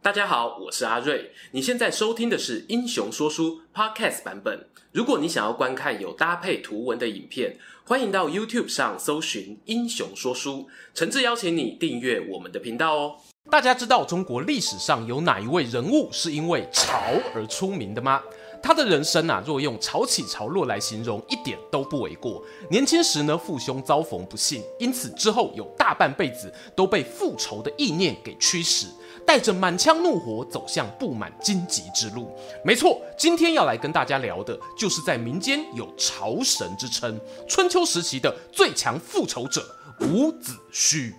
大家好，我是阿瑞。你现在收听的是《英雄说书》Podcast 版本。如果你想要观看有搭配图文的影片，欢迎到 YouTube 上搜寻《英雄说书》，诚挚邀请你订阅我们的频道哦。大家知道中国历史上有哪一位人物是因为潮而出名的吗？他的人生啊，若用潮起潮落来形容，一点都不为过。年轻时呢，父兄遭逢不幸，因此之后有大半辈子都被复仇的意念给驱使。带着满腔怒火走向布满荆棘之路。没错，今天要来跟大家聊的，就是在民间有朝神之称，春秋时期的最强复仇者伍子胥。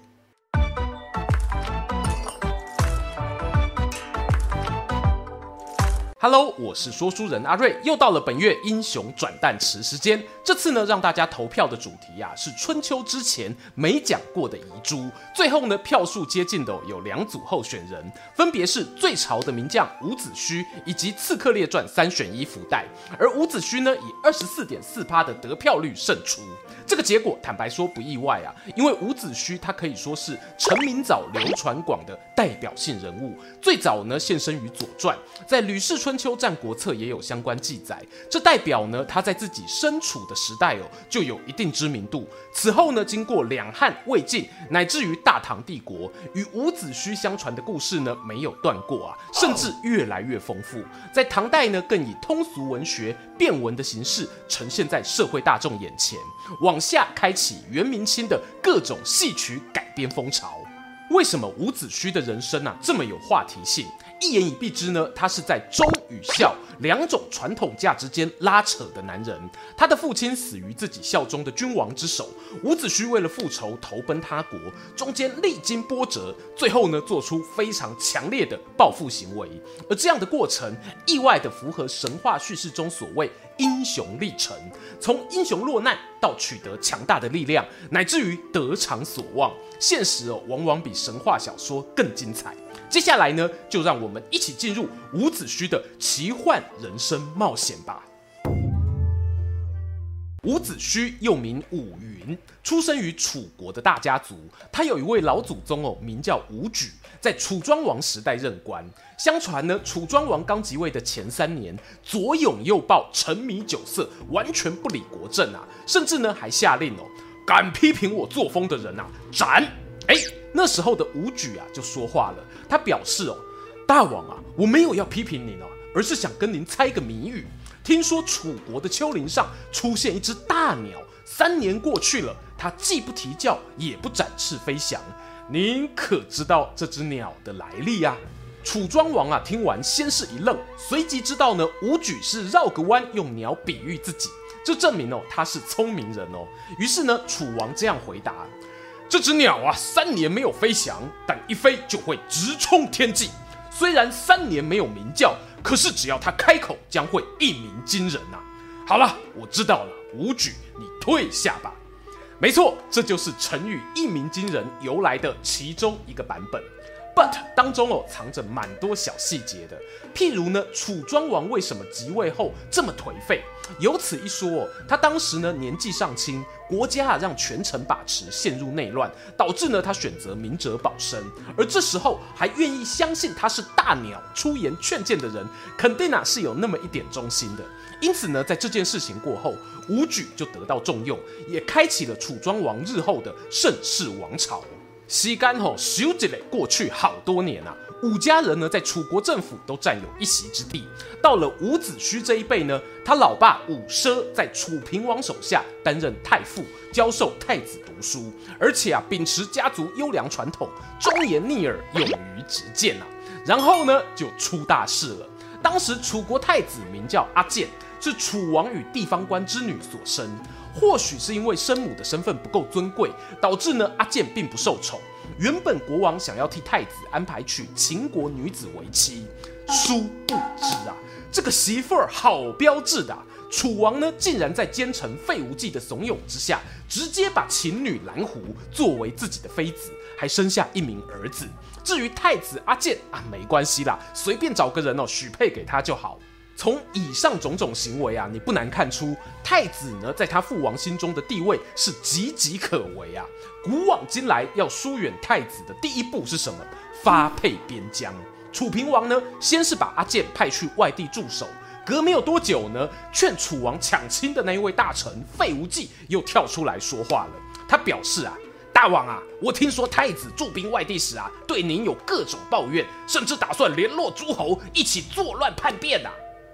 Hello，我是说书人阿瑞，又到了本月英雄转蛋池时间。这次呢，让大家投票的主题、啊、是春秋之前没讲过的遗珠。最后呢，票数接近的有两组候选人，分别是最潮的名将伍子胥以及《刺客列传》三选一福袋。而伍子胥呢，以二十四点四趴的得票率胜出。这个结果坦白说不意外啊，因为伍子胥他可以说是成名早、流传广的代表性人物。最早呢，现身于《左传》，在《吕氏春秋战国策》也有相关记载。这代表呢，他在自己身处的时代哦，就有一定知名度。此后呢，经过两汉、魏晋，乃至于大唐帝国，与伍子胥相传的故事呢，没有断过啊，甚至越来越丰富。在唐代呢，更以通俗文学、变文的形式呈现在社会大众眼前。往下开启元明清的各种戏曲改编风潮。为什么伍子胥的人生啊这么有话题性？一言以蔽之呢，他是在忠与孝两种传统价值间拉扯的男人。他的父亲死于自己效忠的君王之手，伍子胥为了复仇投奔他国，中间历经波折，最后呢做出非常强烈的报复行为。而这样的过程，意外的符合神话叙事中所谓英雄历程，从英雄落难到取得强大的力量，乃至于得偿所望。现实哦，往往比神话小说更精彩。接下来呢，就让我们一起进入伍子胥的奇幻人生冒险吧。伍子胥又名伍云，出生于楚国的大家族。他有一位老祖宗哦，名叫伍举，在楚庄王时代任官。相传呢，楚庄王刚即位的前三年，左拥右抱，沉迷酒色，完全不理国政啊，甚至呢还下令哦，敢批评我作风的人啊，斩！哎，那时候的伍举啊就说话了，他表示哦，大王啊，我没有要批评您哦，而是想跟您猜个谜语。听说楚国的丘陵上出现一只大鸟，三年过去了，它既不啼叫，也不展翅飞翔。您可知道这只鸟的来历呀？楚庄王啊，听完先是一愣，随即知道呢，伍举是绕个弯用鸟比喻自己，这证明哦，他是聪明人哦。于是呢，楚王这样回答：这只鸟啊，三年没有飞翔，但一飞就会直冲天际。虽然三年没有鸣叫。可是只要他开口，将会一鸣惊人呐、好了，我知道了，武举，你退下吧。没错，这就是成语“一鸣惊人”由来的其中一个版本。But 当中哦，藏着蛮多小细节的。譬如呢，楚庄王为什么即位后这么颓废？有此一说哦，他当时呢年纪尚轻，国家啊让权臣把持，陷入内乱，导致呢他选择明哲保身。而这时候还愿意相信他是大鸟出言劝谏的人，肯定啊是有那么一点忠心的。因此呢，在这件事情过后，伍举就得到重用，也开启了楚庄王日后的盛世王朝。西干吼，咻一下过去好多年啊，伍家人呢在楚国政府都占有一席之地。到了伍子胥这一辈呢，他老爸伍奢在楚平王手下担任太傅，教授太子读书，而且啊秉持家族优良传统，忠言逆耳，勇于直谏啊。然后呢就出大事了。当时楚国太子名叫阿健，是楚王与地方官之女所生。或许是因为生母的身份不够尊贵，导致呢阿健并不受宠。原本国王想要替太子安排娶秦国女子为妻，殊不知啊，这个媳妇儿好标致的，楚王呢竟然在奸臣费无忌的怂恿之下，直接把秦女蓝狐作为自己的妃子，还生下一名儿子。至于太子阿健啊，没关系啦，随便找个人哦许配给他就好。从以上种种行为啊，你不难看出太子呢，在他父王心中的地位是岌岌可危啊。古往今来，要疏远太子的第一步是什么？发配边疆。楚平王呢，先是把阿健派去外地驻守，隔没有多久呢，劝楚王抢亲的那一位大臣费无忌又跳出来说话了。他表示啊，大王啊，我听说太子驻兵外地时啊，对您有各种抱怨，甚至打算联络诸侯一起作乱叛变啊。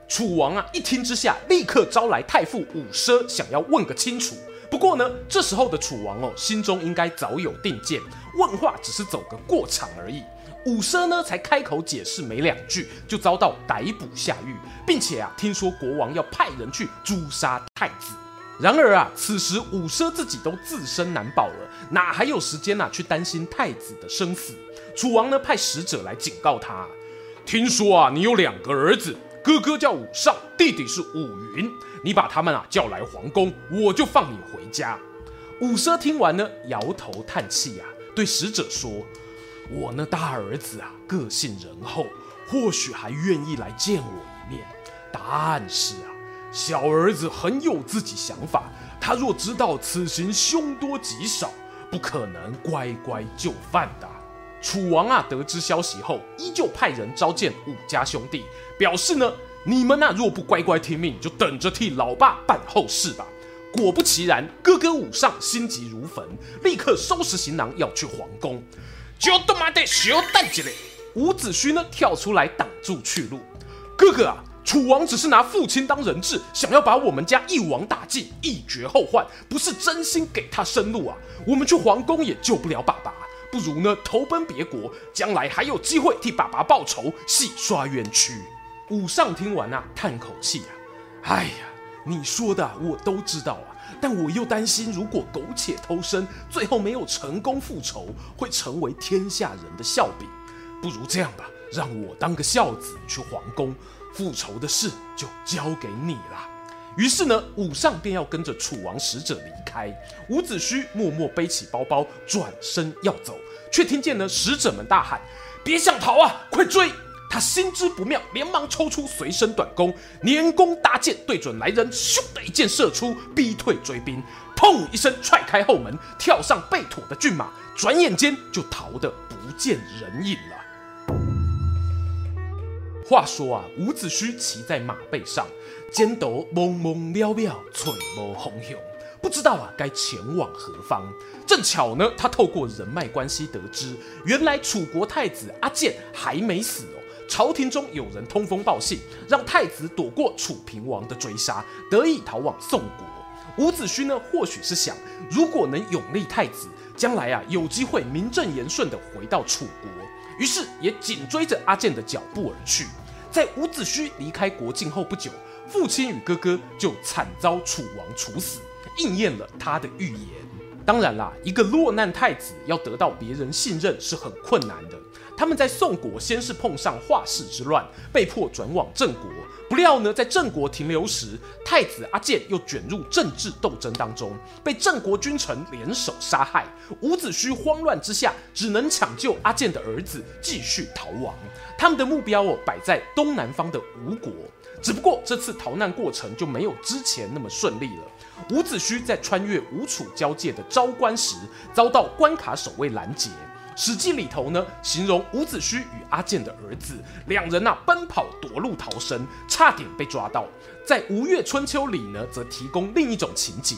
楚王啊，一听之下，立刻招来太傅伍奢，想要问个清楚。不过呢，这时候的楚王哦，心中应该早有定见，问话只是走个过场而已。伍奢呢，才开口解释没两句，就遭到逮捕下狱，并且啊，听说国王要派人去诛杀太子。然而啊，此时伍奢自己都自身难保了，哪还有时间啊去担心太子的生死？楚王呢，派使者来警告他，听说啊，你有两个儿子。哥哥叫武尚，弟弟是伍云。你把他们啊叫来皇宫，我就放你回家。伍奢听完呢，摇头叹气啊，对使者说：“我那大儿子啊，个性仁厚，或许还愿意来见我一面。但是啊，小儿子很有自己想法，他若知道此行凶多吉少，不可能乖乖就范的。”楚王啊，得知消息后，依旧派人召见伍家兄弟，表示呢，你们呐、若不乖乖听命，就等着替老爸办后事吧。果不其然，哥哥伍尚心急如焚，立刻收拾行囊要去皇宫。就他妈的小蛋鸡嘞！伍子胥呢，跳出来挡住去路。哥哥啊，楚王只是拿父亲当人质，想要把我们家一网打尽，一绝后患，不是真心给他生路啊。我们去皇宫也救不了爸爸。不如呢，投奔别国，将来还有机会替爸爸报仇，洗刷冤屈。武上听完啊，叹口气啊，哎呀，你说的我都知道啊，但我又担心，如果苟且偷生，最后没有成功复仇，会成为天下人的笑柄。不如这样吧，让我当个孝子去皇宫，复仇的事就交给你了。于是呢，伍尚便要跟着楚王使者离开。伍子胥默默背起包包，转身要走，却听见呢使者们大喊：“别想逃啊，快追！”他心知不妙，连忙抽出随身短弓，拈弓搭箭，对准来人，咻的一箭射出，逼退追兵。砰一声踹开后门，跳上备妥的骏马，转眼间就逃得不见人影了。话说啊，伍子胥骑在马背上。肩斗蒙蒙渺渺，垂眸红红，不知道啊该前往何方。正巧呢，他透过人脉关系得知，原来楚国太子阿健还没死哦。朝廷中有人通风报信，让太子躲过楚平王的追杀，得以逃往宋国。伍子胥呢，或许是想，如果能拥立太子，将来啊有机会名正言顺地回到楚国，于是也紧追着阿健的脚步而去。在伍子胥离开国境后不久。父亲与哥哥就惨遭楚王处死，应验了他的预言。当然啦，一个落难太子要得到别人信任是很困难的。他们在宋国先是碰上华氏之乱，被迫转往郑国。不料呢，在郑国停留时，太子阿健又卷入政治斗争当中，被郑国君臣联手杀害。伍子胥慌乱之下，只能抢救阿健的儿子，继续逃亡。他们的目标哦，摆在东南方的吴国。只不过这次逃难过程就没有之前那么顺利了。伍子胥在穿越吴楚交界的昭关时，遭到关卡守卫拦截。《史记》里头呢，形容伍子胥与阿健的儿子两人呐、奔跑夺路逃生，差点被抓到。在《吴越春秋》里呢，则提供另一种情节。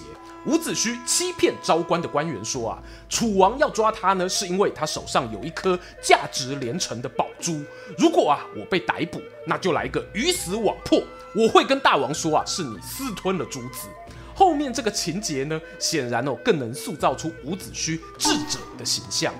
伍子胥欺骗昭关的官员说啊，楚王要抓他呢，是因为他手上有一颗价值连城的宝珠。如果啊我被逮捕，那就来个鱼死网破，我会跟大王说啊，是你私吞了珠子。后面这个情节呢，显然哦更能塑造出伍子胥智者的形象。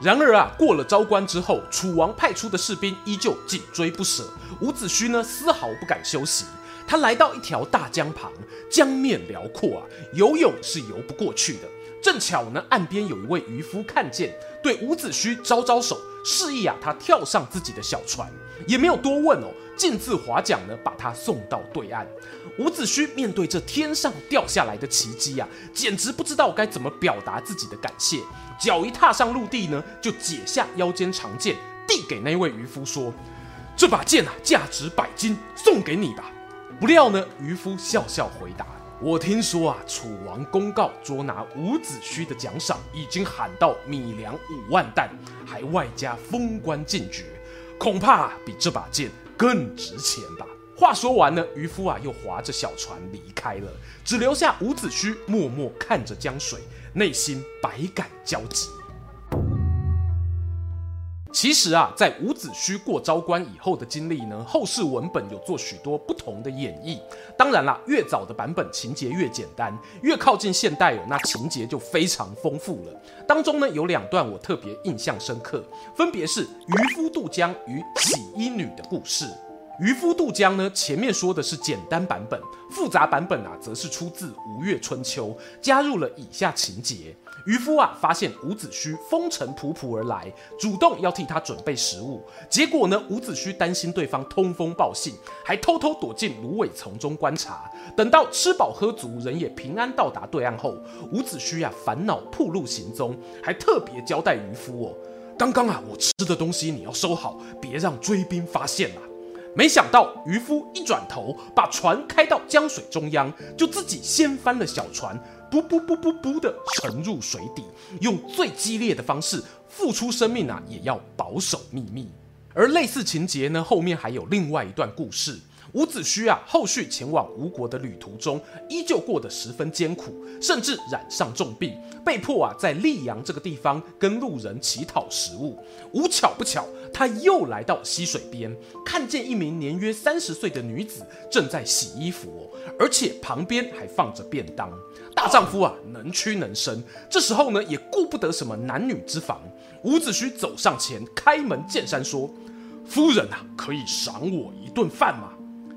然而啊，过了昭关之后，楚王派出的士兵依旧紧追不舍，伍子胥呢丝毫不敢休息。他来到一条大江旁，江面辽阔啊，游泳是游不过去的。正巧呢，岸边有一位渔夫看见，对伍子胥招招手，示意啊他跳上自己的小船，也没有多问哦，径自划桨呢，把他送到对岸。伍子胥面对这天上掉下来的奇迹啊，简直不知道该怎么表达自己的感谢。脚一踏上陆地呢，就解下腰间长剑，递给那位渔夫说：“这把剑啊，价值百金，送给你吧。”不料呢，渔夫笑笑回答：“我听说啊，楚王公告捉拿伍子胥的奖赏已经喊到米粮五万担，还外加封官进爵，恐怕比这把剑更值钱吧。话说完呢，渔夫啊又划着小船离开了，只留下伍子胥默默看着江水，内心百感交集。其实啊，在伍子胥过昭关以后的经历呢，后世文本有做许多不同的演绎。当然啦，越早的版本情节越简单，越靠近现代哦，那情节就非常丰富了。当中呢有两段我特别印象深刻，分别是渔夫渡江与洗衣女的故事。渔夫渡江呢，前面说的是简单版本，复杂版本啊，则是出自《吴越春秋》，加入了以下情节。渔夫啊，发现伍子胥风尘仆仆而来，主动要替他准备食物。结果呢，伍子胥担心对方通风报信，还偷偷躲进芦苇丛中观察。等到吃饱喝足，人也平安到达对岸后，伍子胥啊，烦恼暴露行踪，还特别交代渔夫哦，刚刚啊，我吃的东西你要收好，别让追兵发现了。没想到渔夫一转头，把船开到江水中央，就自己掀翻了小船。噗噗噗噗噗的沉入水底，用最激烈的方式付出生命啊，也要保守秘密。而类似情节呢，后面还有另外一段故事。伍子胥啊，后续前往吴国的旅途中，依旧过得十分艰苦，甚至染上重病，被迫啊在溧阳这个地方跟路人乞讨食物。无巧不巧，他又来到溪水边，看见一名年约三十岁的女子正在洗衣服哦，而且旁边还放着便当。大丈夫啊，能屈能伸，这时候呢，也顾不得什么男女之防。伍子胥走上前，开门见山说：“夫人啊，可以赏我一顿饭吗？”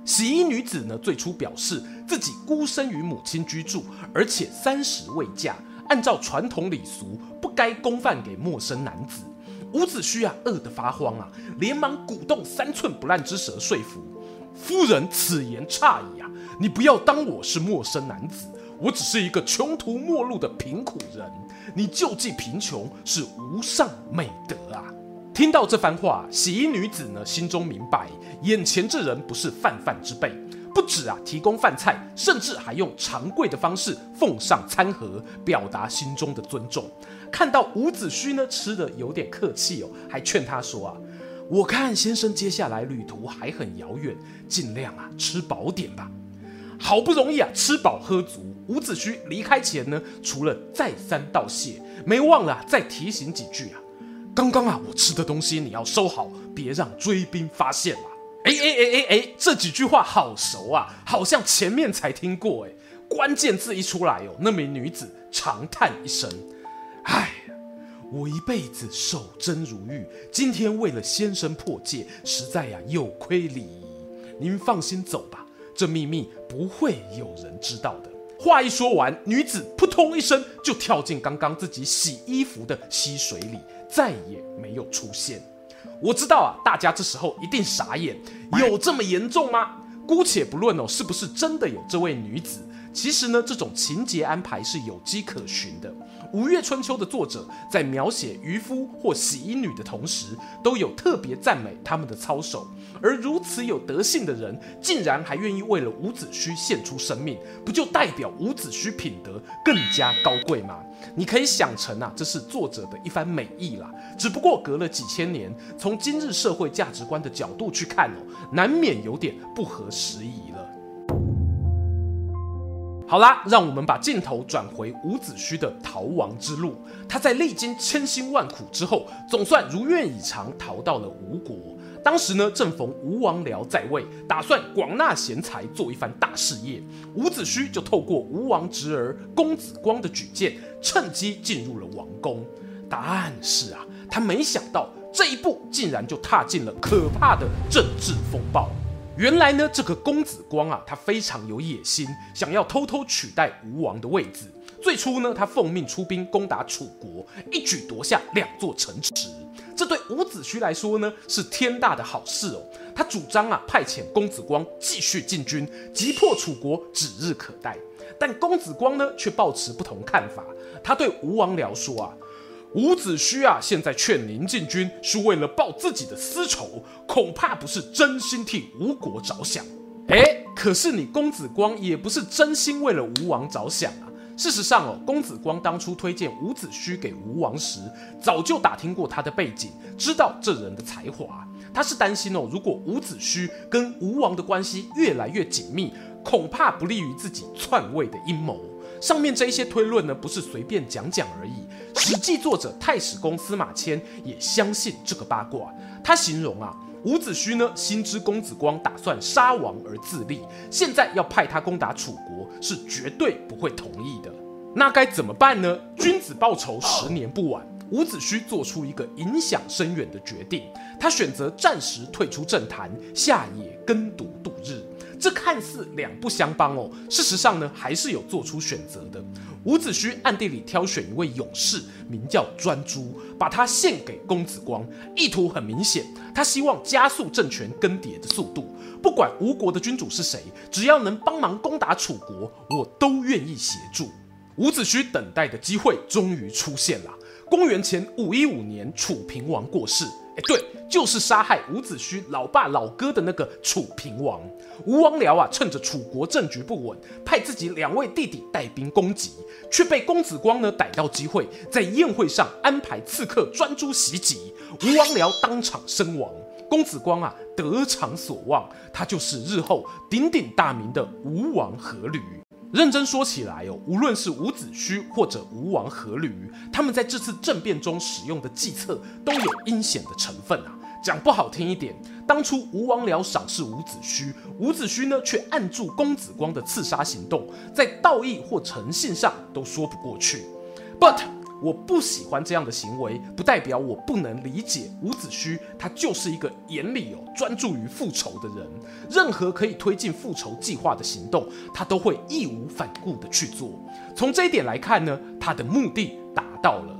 洗衣女子呢，最初表示自己孤身与母亲居住，而且三十未嫁，按照传统礼俗，不该供饭给陌生男子。伍子胥啊，饿得发慌啊，连忙鼓动三寸不烂之舌说服夫人：“此言差矣啊，你不要当我是陌生男子，我只是一个穷途末路的贫苦人，你救济贫穷是无上美德啊。”听到这番话，洗衣女子呢，心中明白，眼前这人不是泛泛之辈，不止啊提供饭菜，甚至还用长贵的方式奉上餐盒，表达心中的尊重。看到伍子胥呢吃的有点客气哦，还劝他说啊，我看先生接下来旅途还很遥远，尽量啊吃饱点吧。好不容易啊吃饱喝足，伍子胥离开前呢，除了再三道谢，没忘了再提醒几句啊。刚刚啊，我吃的东西你要收好，别让追兵发现了。哎哎哎哎哎，这几句话好熟啊，好像前面才听过哎。关键字一出来哦，那名女子长叹一声：“哎，我一辈子守贞如玉，今天为了先生破戒，实在呀有亏礼仪。您放心走吧，这秘密不会有人知道的。”话一说完，女子扑通一声就跳进刚刚自己洗衣服的溪水里。再也没有出现。我知道啊，大家这时候一定傻眼，有这么严重吗？姑且不论哦，是不是真的有这位女子？其实呢，这种情节安排是有迹可循的。《吴越春秋》的作者在描写渔夫或洗衣女的同时，都有特别赞美他们的操守。而如此有德性的人，竟然还愿意为了伍子胥献出生命，不就代表伍子胥品德更加高贵吗？你可以想成啊，这是作者的一番美意啦。只不过隔了几千年，从今日社会价值观的角度去看哦，难免有点不合时宜了。好啦，让我们把镜头转回伍子胥的逃亡之路。他在历经千辛万苦之后，总算如愿以偿逃到了吴国。当时呢，正逢吴王僚在位，打算广纳贤才，做一番大事业。伍子胥就透过吴王侄儿公子光的举荐，趁机进入了王宫。但是啊，他没想到这一步竟然就踏进了可怕的政治风暴。原来呢，这个公子光啊，他非常有野心，想要偷偷取代吴王的位子。最初呢，他奉命出兵攻打楚国，一举夺下两座城池。这对伍子胥来说呢，是天大的好事哦。他主张啊，派遣公子光继续进军，击破楚国指日可待。但公子光呢，却抱持不同看法。他对吴王僚说啊：“伍子胥啊，现在劝您进军，是为了报自己的私仇，恐怕不是真心替吴国着想。”哎，可是你公子光也不是真心为了吴王着想啊。事实上哦，公子光当初推荐伍子胥给吴王时，早就打听过他的背景，知道这人的才华。他是担心哦，如果伍子胥跟吴王的关系越来越紧密，恐怕不利于自己篡位的阴谋。上面这一些推论呢，不是随便讲讲而已。《史记》作者太史公司马迁也相信这个八卦。他形容啊，伍子胥呢，心知公子光打算杀王而自立，现在要派他攻打楚国，是绝对不会同意的。那该怎么办呢？君子报仇，十年不晚。伍子胥做出一个影响深远的决定，他选择暂时退出政坛，下野耕读度日。这看似两不相帮哦，事实上呢，还是有做出选择的。伍子胥暗地里挑选一位勇士，名叫专诸，把他献给公子光，意图很明显，他希望加速政权更迭的速度。不管吴国的君主是谁，只要能帮忙攻打楚国，我都愿意协助。伍子胥等待的机会终于出现了。公元前五一五年，楚平王过世。哎，对，就是杀害伍子胥老爸老哥的那个楚平王。吴王僚啊，趁着楚国政局不稳，派自己两位弟弟带兵攻击，却被公子光呢逮到机会，在宴会上安排刺客专诸袭击，吴王僚当场身亡。公子光啊，得偿所望，他就是日后鼎鼎大名的吴王阖闾。认真说起来哦，无论是伍子胥或者吴王阖闾，他们在这次政变中使用的计策都有阴险的成分啊。讲不好听一点，当初吴王僚赏识伍子胥，伍子胥呢却暗助公子光的刺杀行动，在道义或诚信上都说不过去。But 我不喜欢这样的行为，不代表我不能理解伍子胥，他就是一个眼里有专注于复仇的人。任何可以推进复仇计划的行动，他都会义无反顾地去做。从这一点来看呢，他的目的达到了。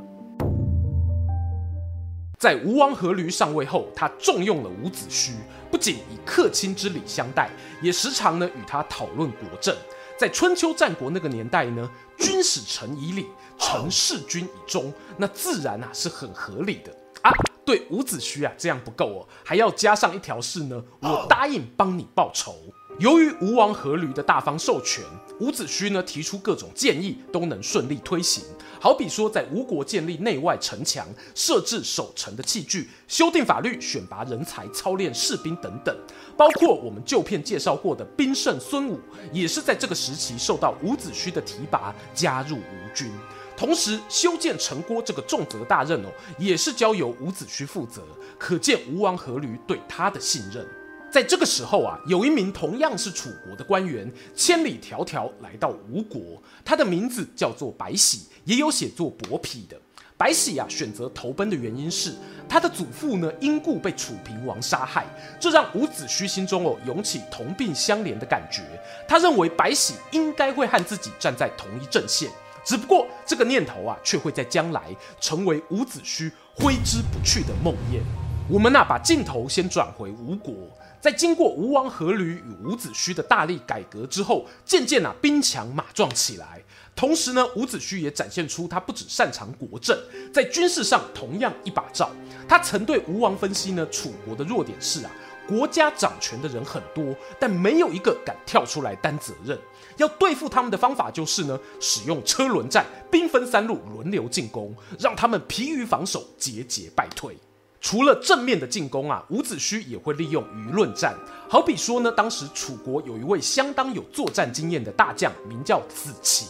在吴王阖闾上位后，他重用了伍子胥，不仅以客卿之礼相待，也时常呢与他讨论国政。在春秋战国那个年代呢，君使臣以礼，臣事君以忠，那自然啊是很合理的啊。对伍子胥啊这样不够哦，还要加上一条是呢，我答应帮你报仇。由于吴王阖闾的大方授权，伍子胥呢提出各种建议都能顺利推行。好比说，在吴国建立内外城墙，设置守城的器具，修订法律，选拔人才，操练士兵等等。包括我们旧片介绍过的兵圣孙武，也是在这个时期受到伍子胥的提拔，加入吴军。同时，修建城郭这个重责大任哦，也是交由伍子胥负责。可见吴王阖闾对他的信任。在这个时候啊，有一名同样是楚国的官员，千里迢迢来到吴国，他的名字叫做白喜，也有写作伯嚭的。白喜啊，选择投奔的原因是他的祖父呢因故被楚平王杀害，这让伍子胥心中哦涌起同病相怜的感觉。他认为白喜应该会和自己站在同一阵线，只不过这个念头啊，却会在将来成为伍子胥挥之不去的梦魇。我们啊，把镜头先转回吴国。在经过吴王阖闾与伍子胥的大力改革之后，渐渐啊兵强马壮起来。同时呢，伍子胥也展现出他不只擅长国政，在军事上同样一把罩。他曾对吴王分析呢，楚国的弱点是啊，国家掌权的人很多，但没有一个敢跳出来担责任。要对付他们的方法就是呢，使用车轮战，兵分三路轮流进攻，让他们疲于防守，节节败退。除了正面的进攻啊，伍子胥也会利用舆论战。好比说呢，当时楚国有一位相当有作战经验的大将，名叫子期。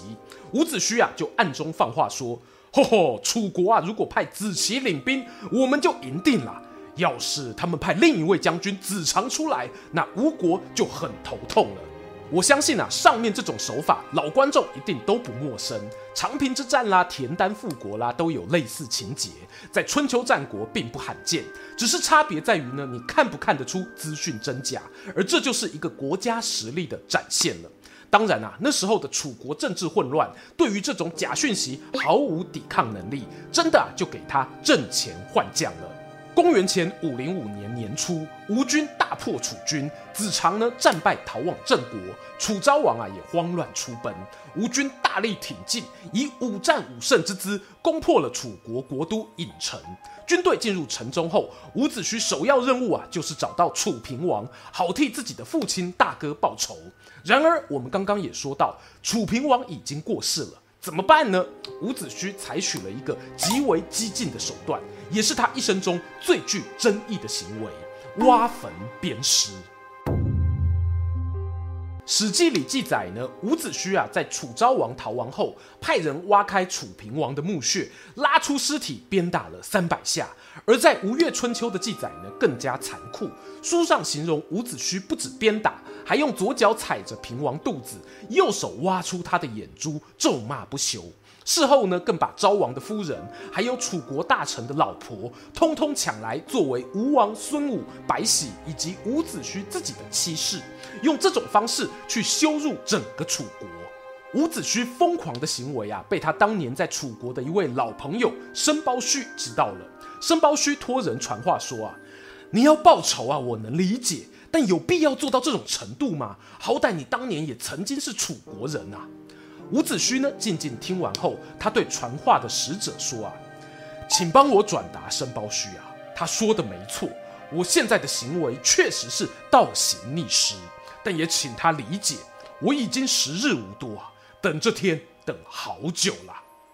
伍子胥啊，就暗中放话说：“吼吼，楚国啊，如果派子期领兵，我们就赢定了；要是他们派另一位将军子长出来，那吴国就很头痛了。”我相信啊，上面这种手法，老观众一定都不陌生。长平之战啦，田单复国啦，都有类似情节，在春秋战国并不罕见。只是差别在于呢，你看不看得出资讯真假，而这就是一个国家实力的展现了。当然啊，那时候的楚国政治混乱，对于这种假讯息毫无抵抗能力，真的啊，就给他阵前换将了。公元前五零五年年初，吴军大破楚军，子长呢战败逃往郑国，楚昭王啊也慌乱出奔，吴军大力挺进，以五战五胜之姿攻破了楚国国都郢城。军队进入城中后，伍子胥首要任务啊就是找到楚平王，好替自己的父亲大哥报仇。然而我们刚刚也说到，楚平王已经过世了。怎么办呢？伍子胥采取了一个极为激进的手段，也是他一生中最具争议的行为。挖坟鞭尸。《史记》里记载呢，伍子胥啊，在楚昭王逃亡后，派人挖开楚平王的墓穴，拉出尸体，鞭打了三百下。而在《吴越春秋》的记载呢，更加残酷。书上形容伍子胥不止鞭打，还用左脚踩着平王肚子，右手挖出他的眼珠，咒骂不休。事后呢，更把昭王的夫人，还有楚国大臣的老婆，通通抢来作为吴王孙武、白喜以及伍子胥自己的妻室，用这种方式去羞辱整个楚国。伍子胥疯狂的行为啊，被他当年在楚国的一位老朋友申包胥知道了。申包胥托人传话说啊，你要报仇啊，我能理解，但有必要做到这种程度吗？好歹你当年也曾经是楚国人啊。伍子胥呢，静静听完后，他对传话的使者说：“啊，请帮我转达申包胥啊，他说的没错，我现在的行为确实是倒行逆施，但也请他理解，我已经时日无多啊，等这天等好久了。”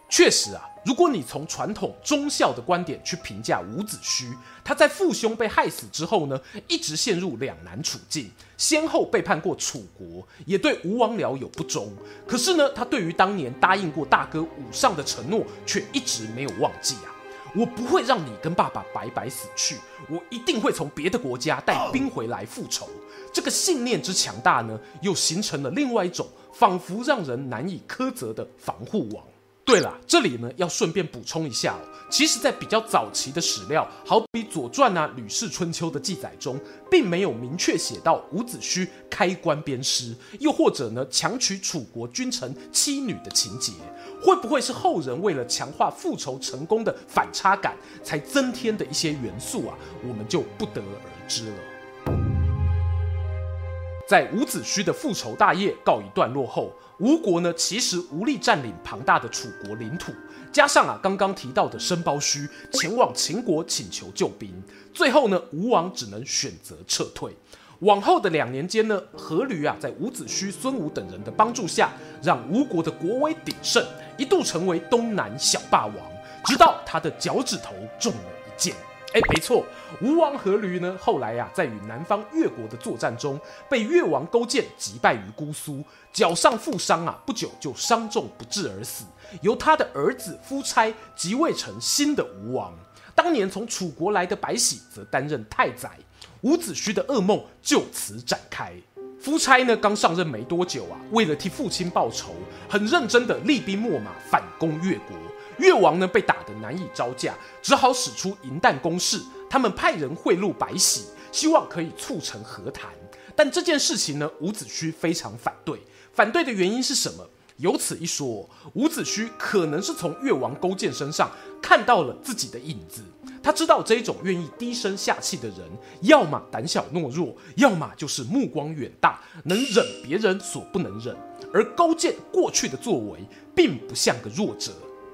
确实啊，如果你从传统忠孝的观点去评价伍子胥，他在父兄被害死之后呢，一直陷入两难处境，先后背叛过楚国，也对吴王僚有不忠。可是呢，他对于当年答应过大哥伍尚的承诺，却一直没有忘记啊！我不会让你跟爸爸白白死去，我一定会从别的国家带兵回来复仇。这个信念之强大呢，又形成了另外一种仿佛让人难以苛责的防护网。对了，这里呢要顺便补充一下哦，其实，在比较早期的史料，好比《左传》啊、《吕氏春秋》的记载中，并没有明确写到伍子胥开棺鞭尸，又或者呢强娶楚国君臣妻女的情节。会不会是后人为了强化复仇成功的反差感，才增添的一些元素啊？我们就不得而知了。在伍子胥的复仇大业告一段落后，吴国呢其实无力占领庞大的楚国领土，加上啊刚刚提到的申包胥前往秦国请求救兵，最后呢吴王只能选择撤退。往后的两年间呢，阖闾啊在伍子胥、孙武等人的帮助下，让吴国的国威鼎盛，一度成为东南小霸王，直到他的脚趾头中了一箭。哎，没错，吴王阖闾呢，后来呀、啊，在与南方越国的作战中，被越王勾践击败于姑苏，脚上负伤啊，不久就伤重不治而死，由他的儿子夫差即位成新的吴王。当年从楚国来的白喜则担任太宰，伍子胥的噩梦就此展开。夫差呢，刚上任没多久啊，为了替父亲报仇，很认真的厉兵秣马反攻越国。越王呢，被打得难以招架，只好使出银弹攻势。他们派人贿赂白喜，希望可以促成和谈。但这件事情呢，伍子胥非常反对。反对的原因是什么？有此一说，伍子胥可能是从越王勾践身上看到了自己的影子。他知道这种愿意低声下气的人，要么胆小懦弱，要么就是目光远大，能忍别人所不能忍。而勾践过去的作为，并不像个弱者。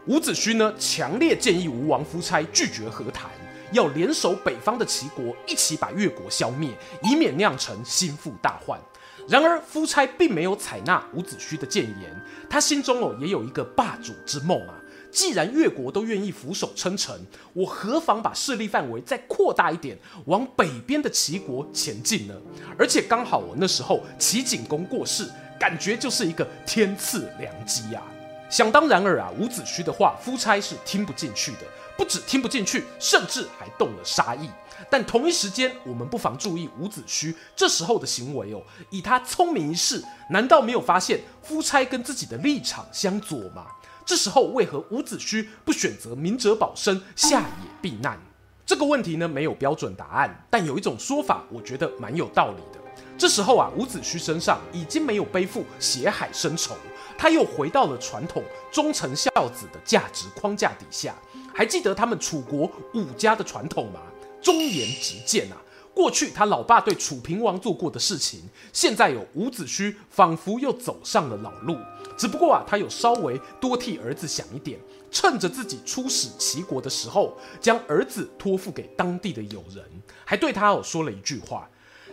伍子胥呢，强烈建议吴王夫差拒绝和谈，要联手北方的齐国，一起把越国消灭，以免酿成心腹大患。然而夫差并没有采纳伍子胥的谏言，他心中哦也有一个霸主之梦啊。既然越国都愿意俯首称臣，我何妨把势力范围再扩大一点，往北边的齐国前进呢？而且刚好我那时候齐景公过世，感觉就是一个天赐良机呀、啊。想当然尔啊，伍子胥的话，夫差是听不进去的，不止听不进去，甚至还动了杀意。但同一时间，我们不妨注意伍子胥这时候的行为哦，以他聪明一世，难道没有发现夫差跟自己的立场相左吗？这时候为何伍子胥不选择明哲保身，下野避难？这个问题呢，没有标准答案，但有一种说法，我觉得蛮有道理的。这时候啊，伍子胥身上已经没有背负血海深仇。他又回到了传统忠臣孝子的价值框架底下，还记得他们楚国伍家的传统吗？忠言直谏啊！过去他老爸对楚平王做过的事情，现在有伍子胥仿佛又走上了老路。只不过啊，他有稍微多替儿子想一点，趁着自己出使齐国的时候，将儿子托付给当地的友人，还对他哦说了一句话：“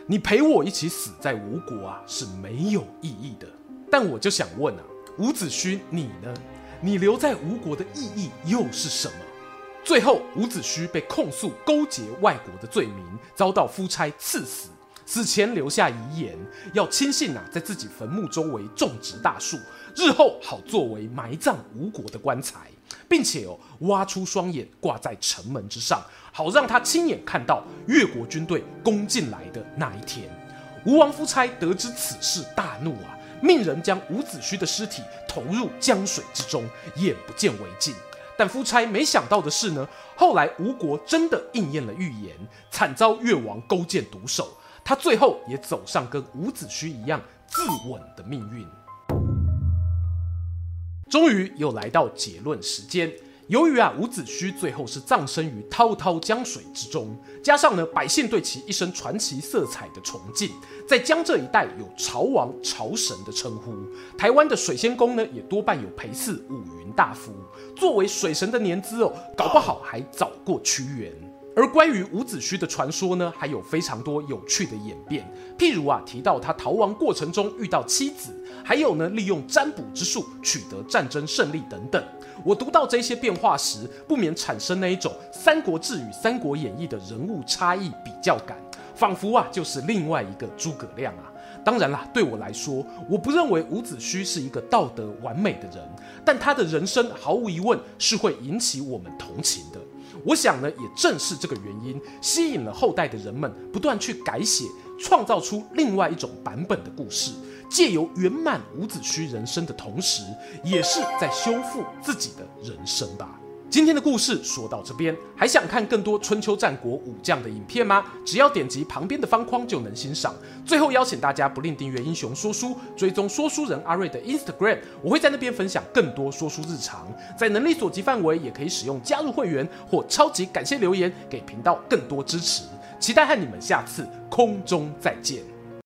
你陪我一起死在吴国啊，是没有意义的。”但我就想问啊。伍子胥，你呢？你留在吴国的意义又是什么？最后伍子胥被控诉勾结外国的罪名，遭到夫差赐死。死前留下遗言，要亲信啊在自己坟墓周围种植大树，日后好作为埋葬吴国的棺材，并且哦挖出双眼挂在城门之上，好让他亲眼看到越国军队攻进来的那一天。吴王夫差得知此事，大怒啊，命人将伍子胥的尸体投入江水之中，眼不见为净。但夫差没想到的是呢，后来吴国真的应验了预言，惨遭越王勾践毒手。他最后也走上跟伍子胥一样自刎的命运。终于又来到结论时间。由于啊，伍子胥最后是葬身于滔滔江水之中，加上呢，百姓对其一身传奇色彩的崇敬，在江浙一带有潮王、潮神的称呼。台湾的水仙宫呢，也多半有陪祀五云大夫，作为水神的年资哦，搞不好还早过屈原。而关于伍子胥的传说呢，还有非常多有趣的演变。譬如啊，提到他逃亡过程中遇到妻子，还有呢，利用占卜之术取得战争胜利等等。我读到这些变化时，不免产生那一种《三国志》与《三国演义》的人物差异比较感，仿佛啊，就是另外一个诸葛亮啊。当然啦，对我来说，我不认为伍子胥是一个道德完美的人，但他的人生毫无疑问是会引起我们同情的。我想呢，也正是这个原因，吸引了后代的人们不断去改写，创造出另外一种版本的故事，借由圆满伍子胥人生的同时，也是在修复自己的人生吧。今天的故事说到这边，还想看更多春秋战国武将的影片吗？只要点击旁边的方框就能欣赏。最后邀请大家不吝订阅英雄说书，追踪说书人阿瑞的 Instagram，我会在那边分享更多说书日常。在能力所及范围，也可以使用加入会员或超级感谢留言，给频道更多支持。期待和你们下次空中再见。